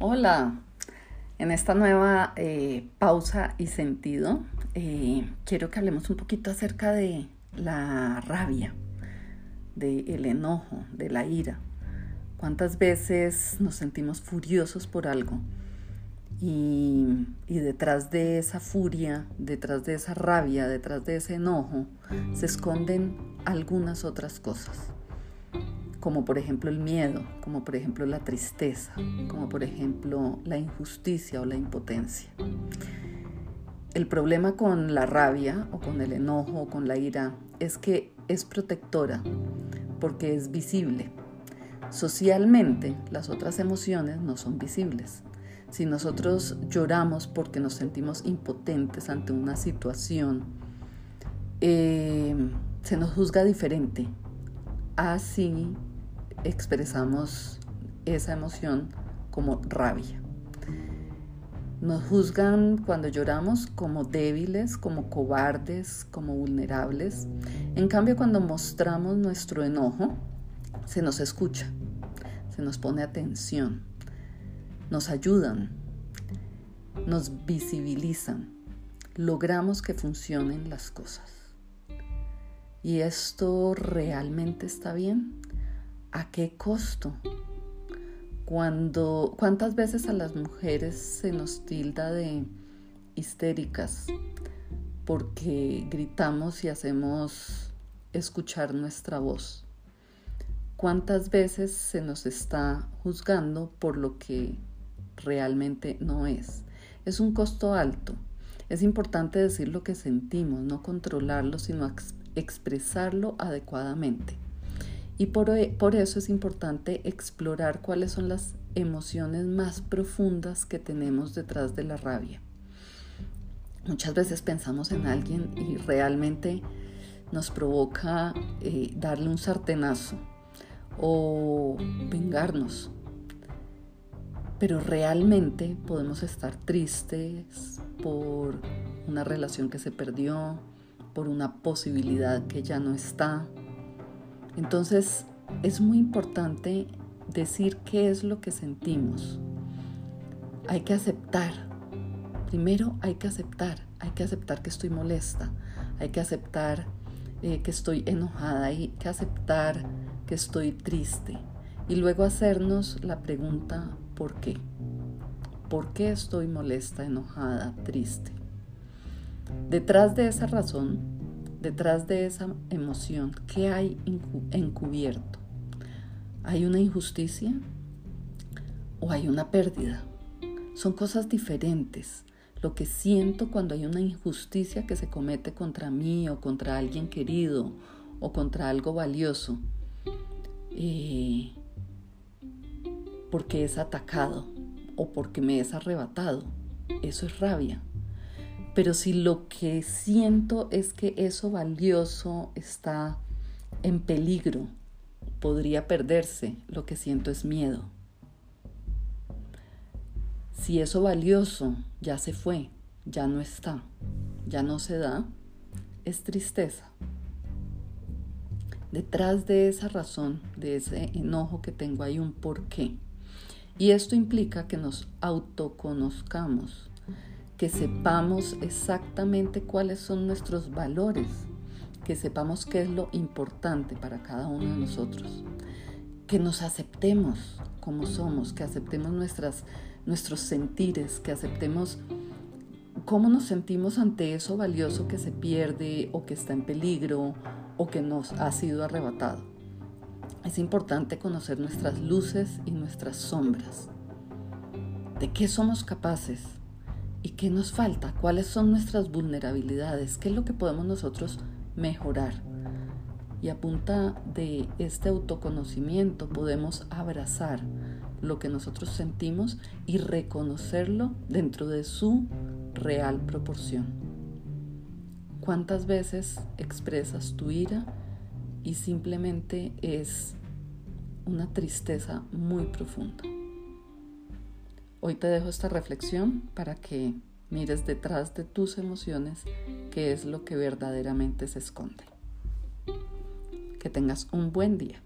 Hola, en esta nueva eh, pausa y sentido eh, quiero que hablemos un poquito acerca de la rabia, del enojo, de la ira. ¿Cuántas veces nos sentimos furiosos por algo? Y, detrás de esa furia, detrás de esa rabia, detrás de ese enojo, se esconden algunas otras cosas como por ejemplo el miedo, como por ejemplo la tristeza, como por ejemplo la injusticia o la impotencia. El problema con la rabia o con el enojo o con la ira es que es protectora porque es visible. Socialmente las otras emociones no son visibles. Si nosotros lloramos porque nos sentimos impotentes ante una situación, eh, se nos juzga diferente. Así expresamos esa emoción como rabia. Nos juzgan cuando lloramos como débiles, como cobardes, como vulnerables. En cambio, cuando mostramos nuestro enojo, se nos escucha, se nos pone atención, nos ayudan, nos visibilizan, logramos que funcionen las cosas. ¿Y esto realmente está bien? ¿A qué costo? Cuando, ¿Cuántas veces a las mujeres se nos tilda de histéricas porque gritamos y hacemos escuchar nuestra voz? ¿Cuántas veces se nos está juzgando por lo que realmente no es? Es un costo alto. Es importante decir lo que sentimos, no controlarlo, sino expresarlo adecuadamente. Y por, e, por, eso es importante explorar cuáles son las emociones más profundas que tenemos detrás de la rabia. Muchas veces pensamos en alguien y realmente nos provoca eh, darle un sartenazo o vengarnos. Pero realmente podemos estar tristes por una relación que se perdió, por una posibilidad que ya no está, entonces es muy importante decir qué es lo que sentimos. Hay que aceptar. Primero hay que aceptar. Hay que aceptar que estoy molesta. Hay que aceptar eh, que estoy enojada. Hay que aceptar que estoy triste. Y luego hacernos la pregunta ¿por qué? ¿Por qué estoy molesta, enojada, triste? Detrás de esa razón detrás de esa emoción, ¿qué hay encubierto? ¿Hay una injusticia o hay una pérdida? Son cosas diferentes. Lo que siento cuando hay una injusticia que se comete contra mí o contra alguien querido o contra algo valioso, eh, porque es atacado o porque me es arrebatado, eso es rabia. Pero si lo que siento es que eso valioso está en peligro, podría perderse, lo que siento es miedo. Si eso valioso ya se fue, ya no está, ya no se da, es tristeza. Detrás de esa razón, de ese enojo que tengo, hay un porqué. Y esto implica que nos autoconozcamos, que sepamos exactamente cuáles son nuestros valores, que sepamos qué es lo importante para cada uno de nosotros, que nos aceptemos como somos, que aceptemos nuestras, nuestros sentires, que aceptemos cómo nos sentimos ante eso valioso que se pierde o que está en peligro o que nos ha sido arrebatado. Es importante conocer nuestras luces y nuestras sombras. ¿De qué somos capaces? ¿Y qué nos falta? ¿Cuáles son nuestras vulnerabilidades? ¿Qué es lo que podemos nosotros mejorar? Y a punta de este autoconocimiento podemos abrazar lo que nosotros sentimos y reconocerlo dentro de su real proporción. ¿Cuántas veces expresas tu ira y simplemente es una tristeza muy profunda? Hoy te dejo esta reflexión para que mires detrás de tus emociones qué es lo que verdaderamente se esconde. Que tengas un buen día.